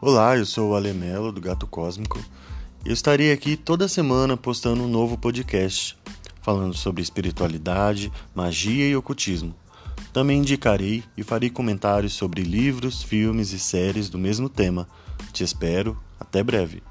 Olá, eu sou o Alemelo do Gato Cósmico eu estarei aqui toda semana postando um novo podcast falando sobre espiritualidade, magia e ocultismo. Também indicarei e farei comentários sobre livros, filmes e séries do mesmo tema. Te espero, até breve.